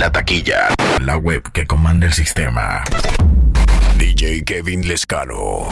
La taquilla. La web que comanda el sistema. DJ Kevin Lescano.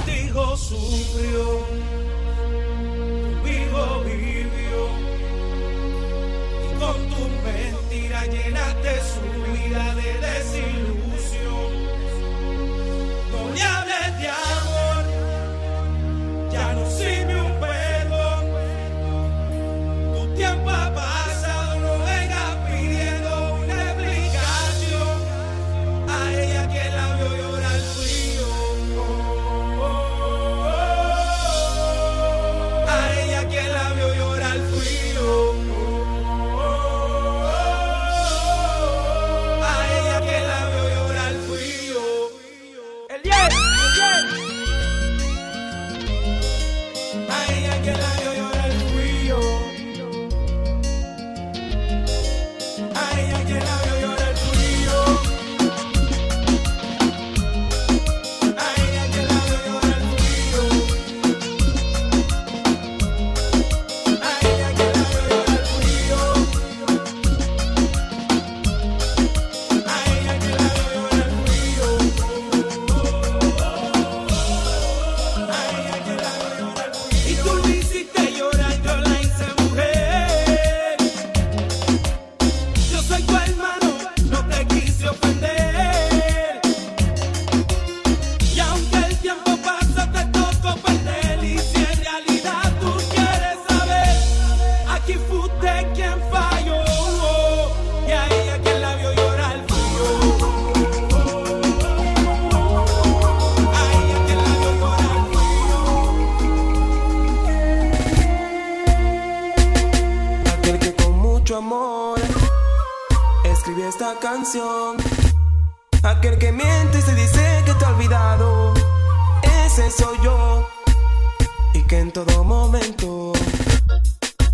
en todo momento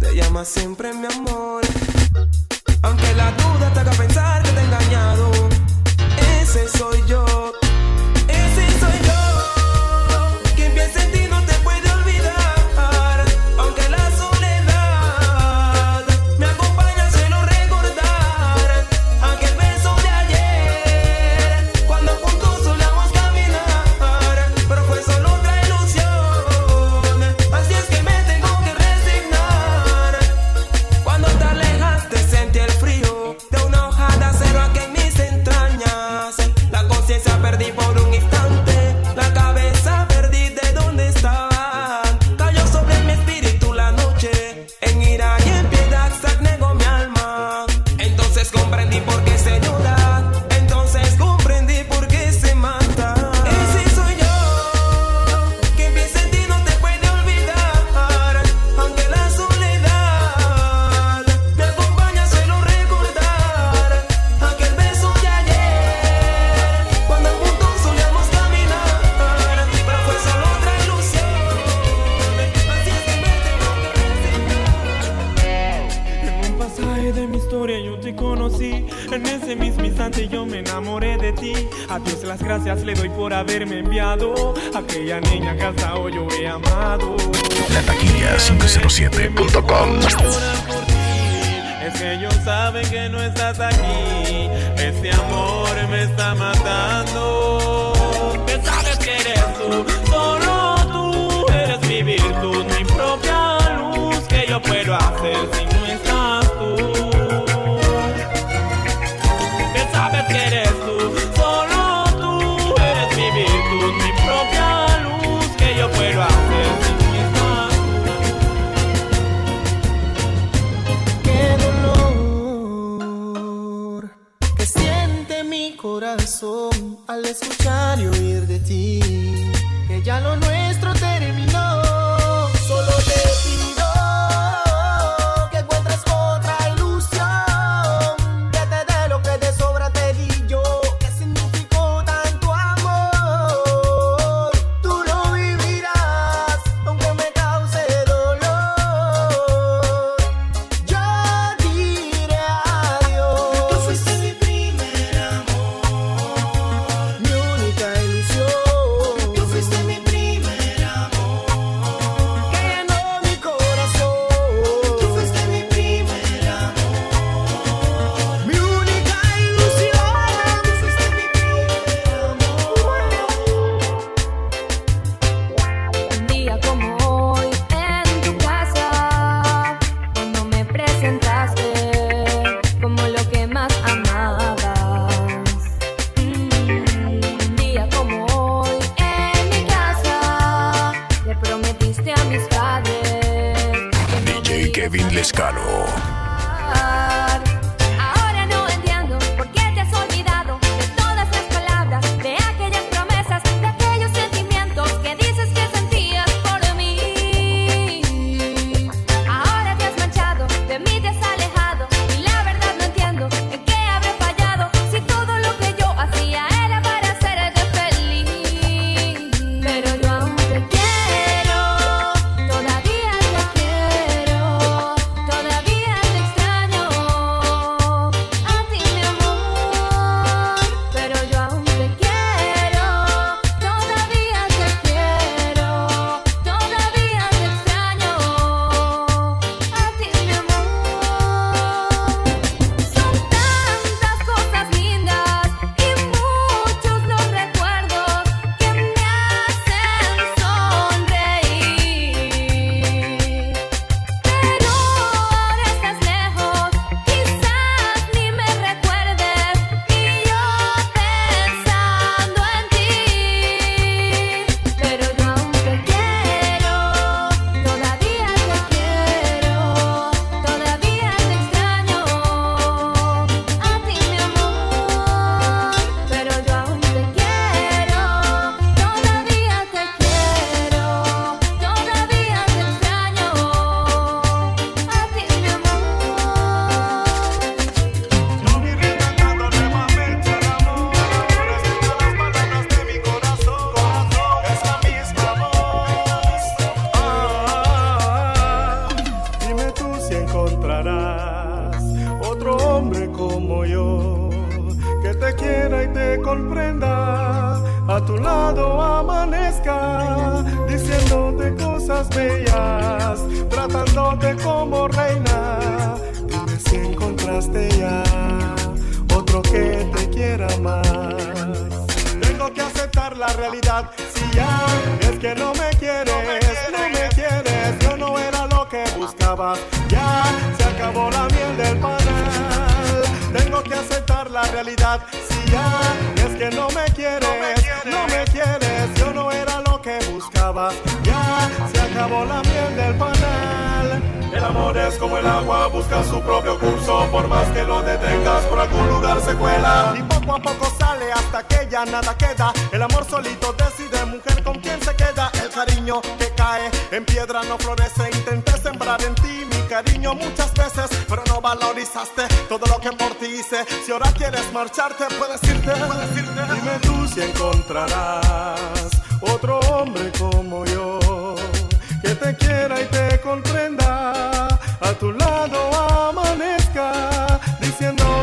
te llamas siempre mi amor. Aunque la duda te haga pensar que te he engañado, ese soy yo. aquella niña que hasta hoy yo he amado. La taquilla507.com. Es que ellos saben que no estás aquí. Ese amor me está matando. Que sabes que eres tú, solo tú eres mi virtud, mi propia luz que yo puedo hacer sin corazón al escuchar y oír de ti, que ya lo nuestro terminó. Lescano. realidad. Si ya es que no me quieres, no me quieres, yo no era lo que buscaba. Ya se acabó la miel del panal. Tengo que aceptar la realidad. Si ya es que no me quieres, no me quieres, yo no era lo que buscaba. Ya se acabó la miel del panal. El amor es como el agua, busca su propio curso, por más que lo detengas, por algún lugar se cuela. Y poco a poco sale hasta que ya nada queda. El amor solito decide, mujer, con quién se queda. El cariño que cae en piedra no florece. Intenté sembrar en ti mi cariño muchas veces, pero no valorizaste todo lo que por ti hice. Si ahora quieres marcharte, puedes irte. Puedes irte. Dime tú si encontrarás otro hombre como yo que te quiera y te comprenda, a tu lado amanezca, diciendo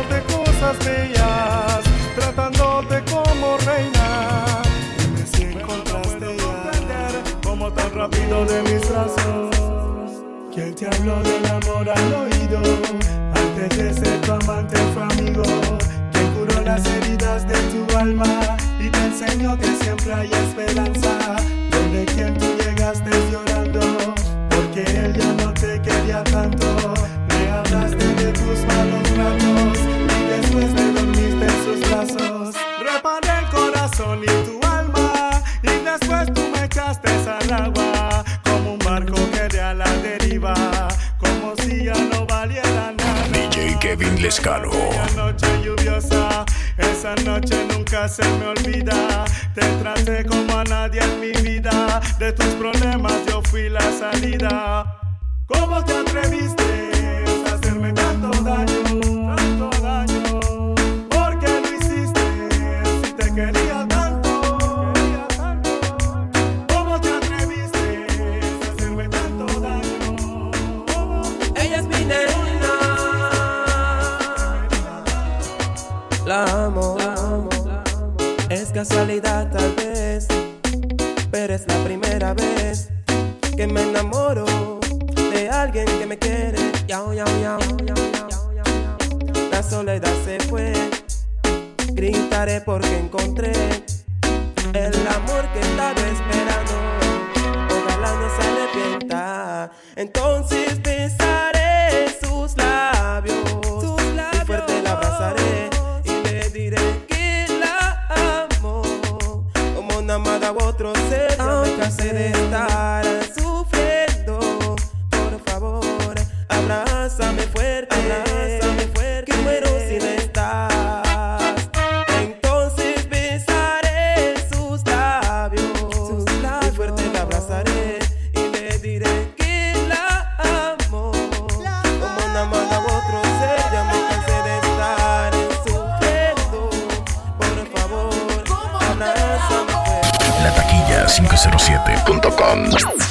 907.com.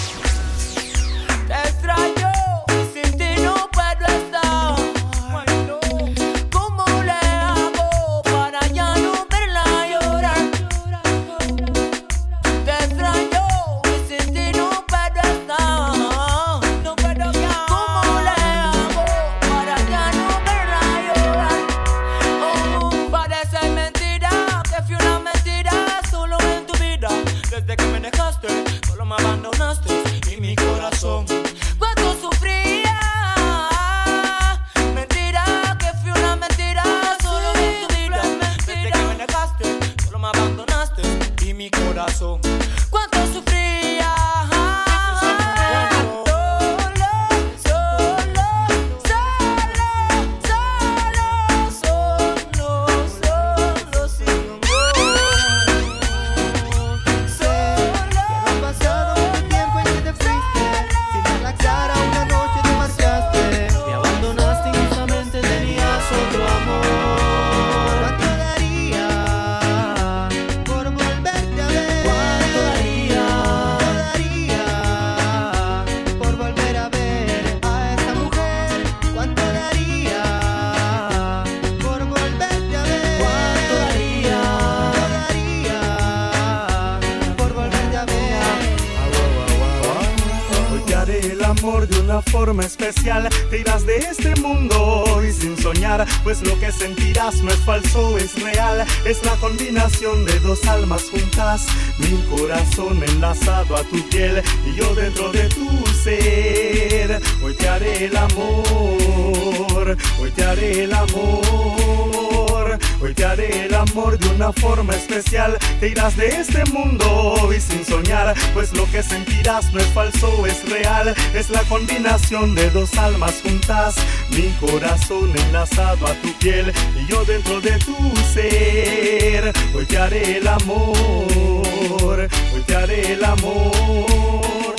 mi corazón enlazado a tu piel y yo dentro de tu ser. Hoy te haré el amor, hoy te haré el amor, hoy te haré el amor de forma especial. Te irás de este mundo y sin soñar, pues lo que sentirás no es falso, es real. Es la combinación de dos almas juntas, mi corazón enlazado a tu piel y yo dentro de tu ser. Hoy te haré el amor, hoy te haré el amor.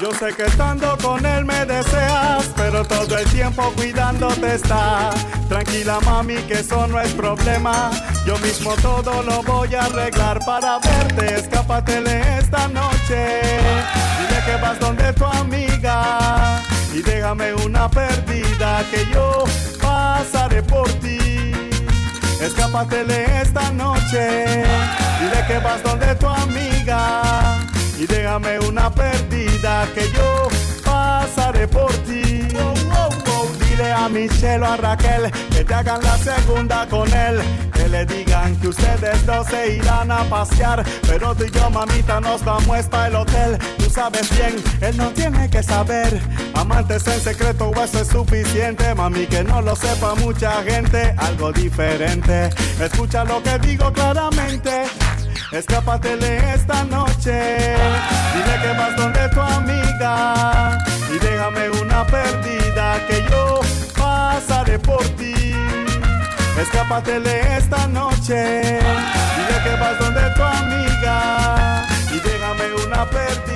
Yo sé que estando con él me deseas, pero todo el tiempo cuidándote está. Tranquila mami, que eso no es problema. Yo mismo todo lo voy a arreglar para verte. Escápatele esta noche. Dile que vas donde tu amiga. Y déjame una perdida que yo pasaré por ti. Escápatele esta noche. Dile que vas donde tu amiga. Y déjame una perdida que yo pasaré por ti. Oh, oh. Dile a Michelle o a Raquel que te hagan la segunda con él. Que le digan que ustedes dos se irán a pasear. Pero tú y yo, mamita, nos vamos para el hotel. Tú sabes bien, él no tiene que saber. Amantes en secreto, o eso es suficiente. Mami, que no lo sepa mucha gente. Algo diferente. Escucha lo que digo claramente. Escápatele esta noche. Dile que vas donde tu amiga. Y déjame una perdida que yo pasaré por ti. Escápatele esta noche. Dile que vas donde tu amiga. Y déjame una perdida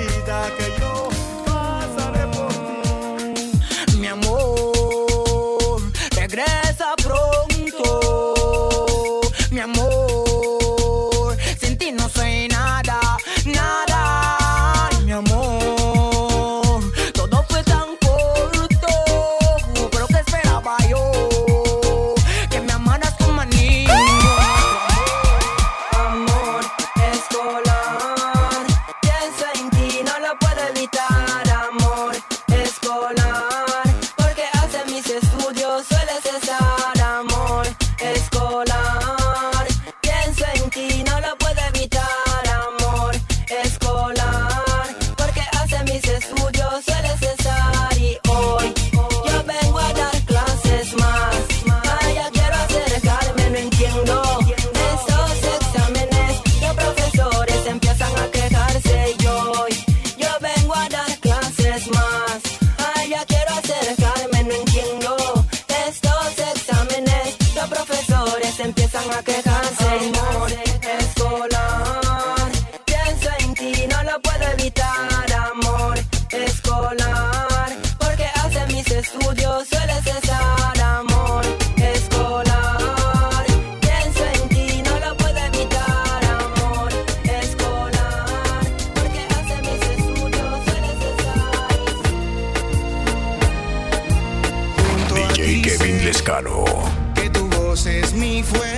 Que tu voz es mi fuerza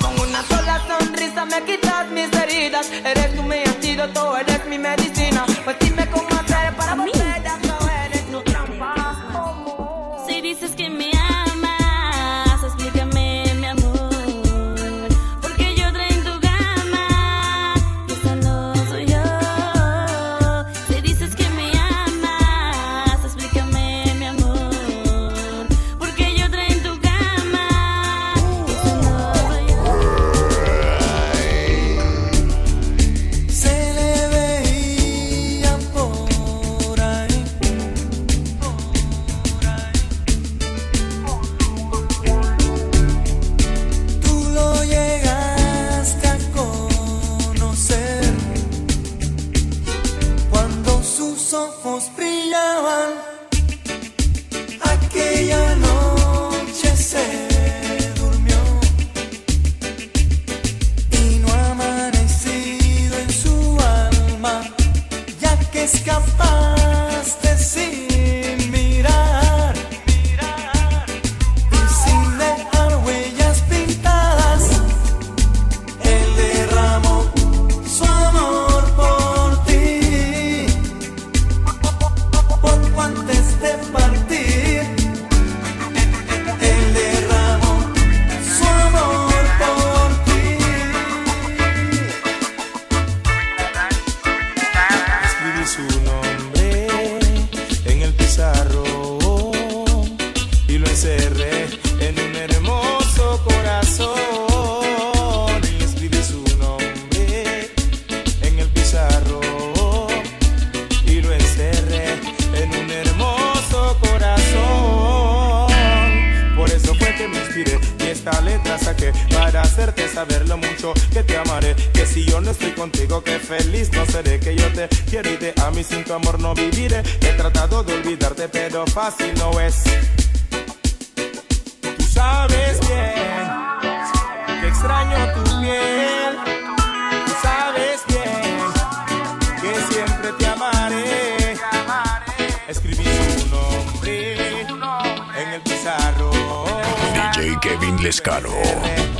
Con una sola sonrisa me quitas mis heridas. Eres tu mi antídoto, feliz, no seré que yo te quiero y te a mí sin tu amor no viviré. He tratado de olvidarte, pero fácil no es. Tú sabes bien que extraño tu piel. Sabes bien que siempre te amaré. Escribí tu nombre en el pizarro. DJ Kevin Lescano.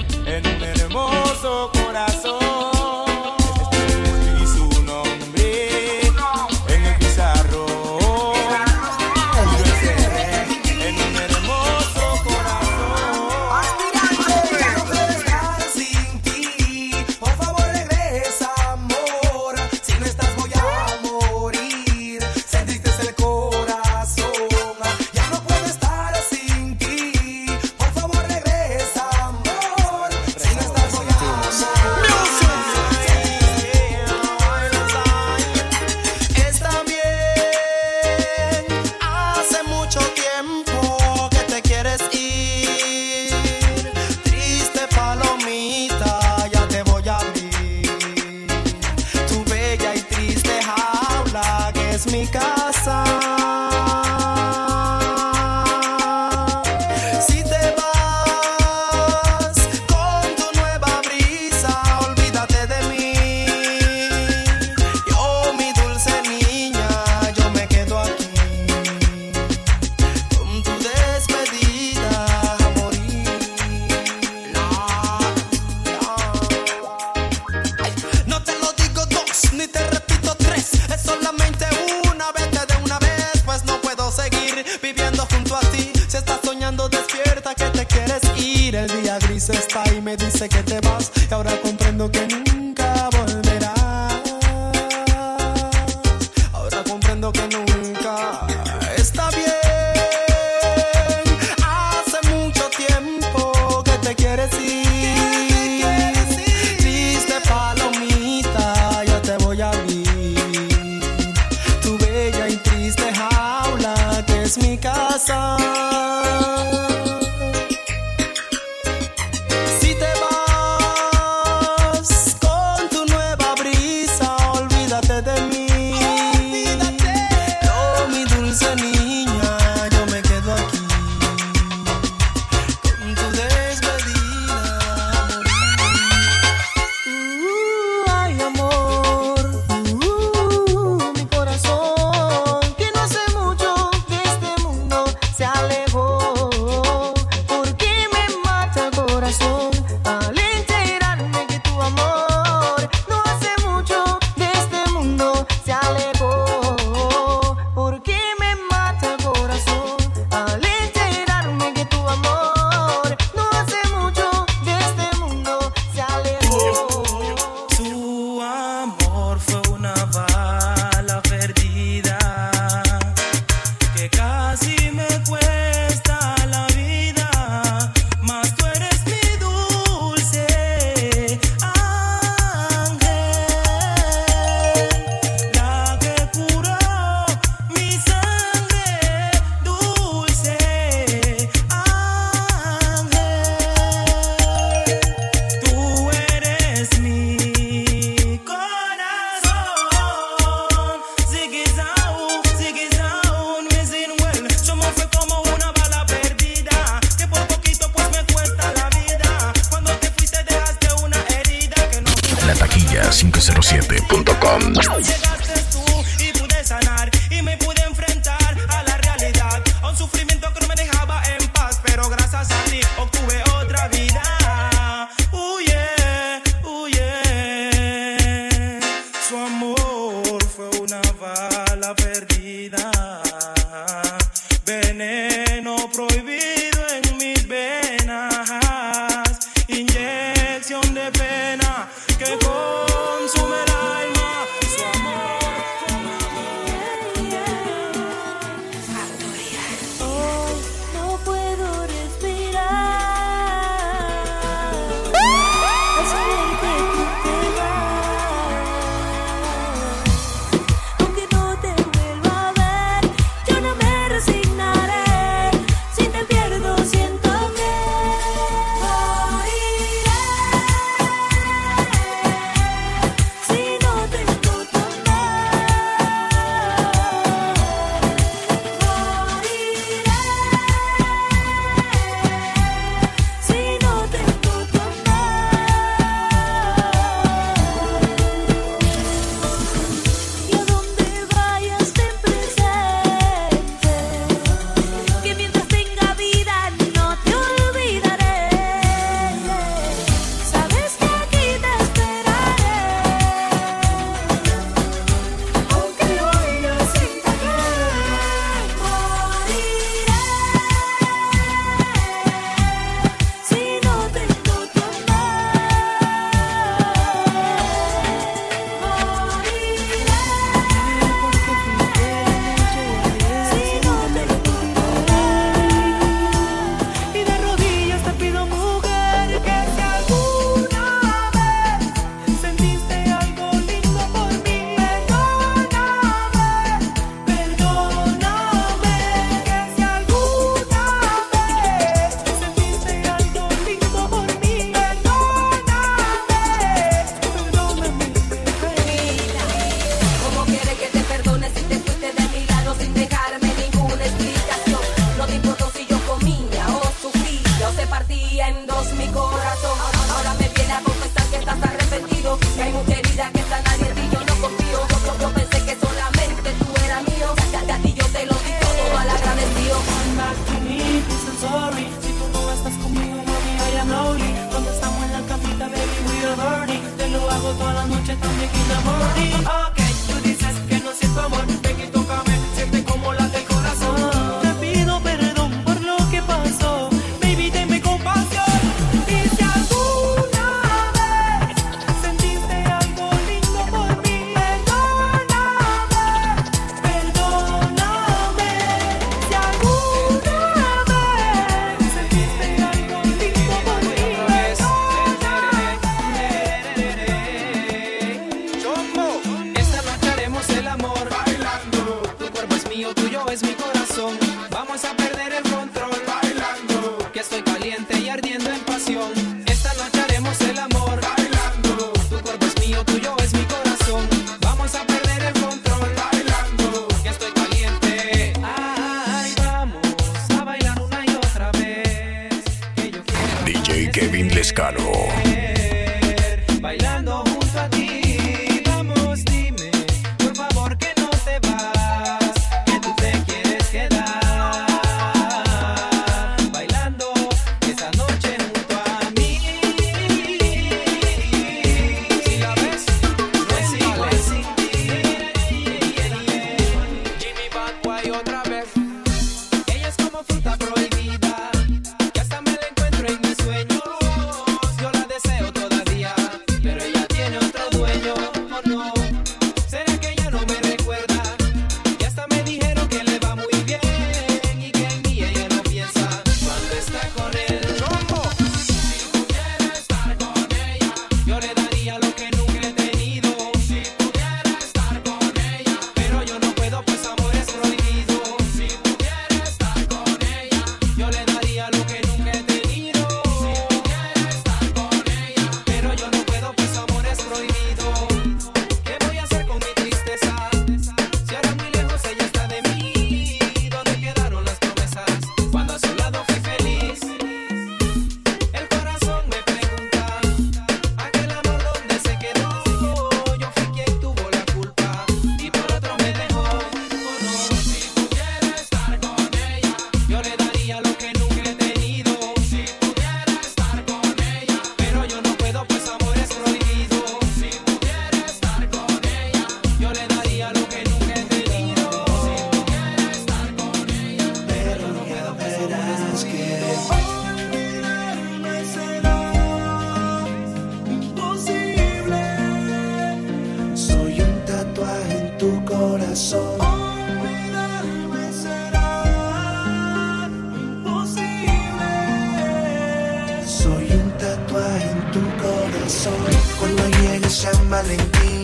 Valentín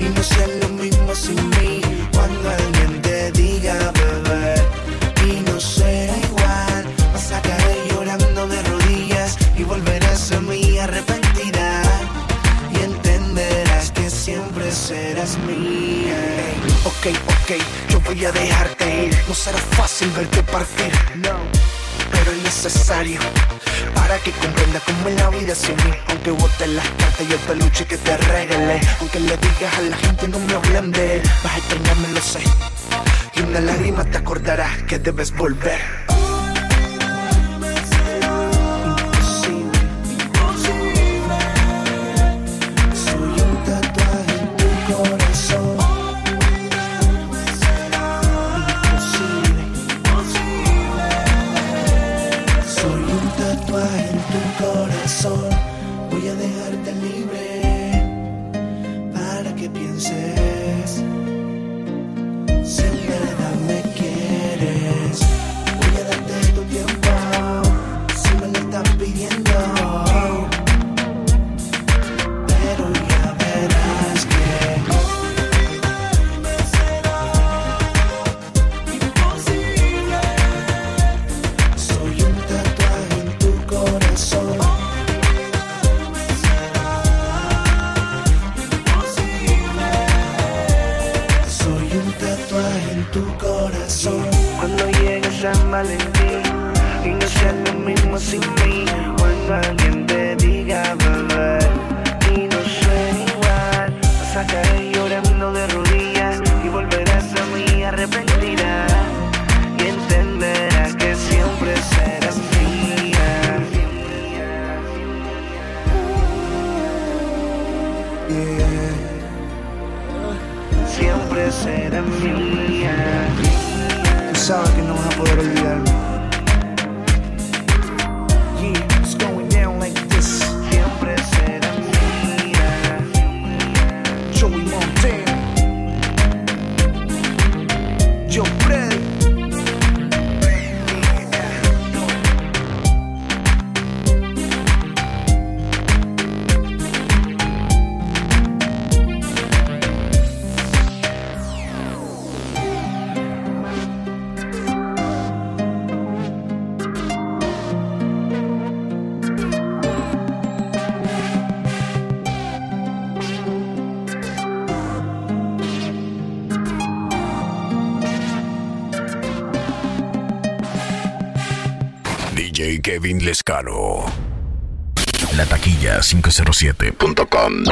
y no sea lo mismo sin mí. Cuando alguien te diga bebé y no será igual, vas a caer llorando de rodillas y volverás a mí arrepentida y entenderás que siempre serás mía. Hey, ok, ok, yo voy a dejarte ir. No será fácil verte partir, no, pero es necesario que comprenda cómo es la vida sin mí. Aunque botes las cartas y el peluche que te regalé Aunque le digas a la gente no me hablen de él Vas a extrañarme, lo sé. Y una lágrima te acordarás que debes volver. cual to call. siempre será mía. Tú sabes que no vas a poder olvidarme. Kevin Lescano. La taquilla 507.com.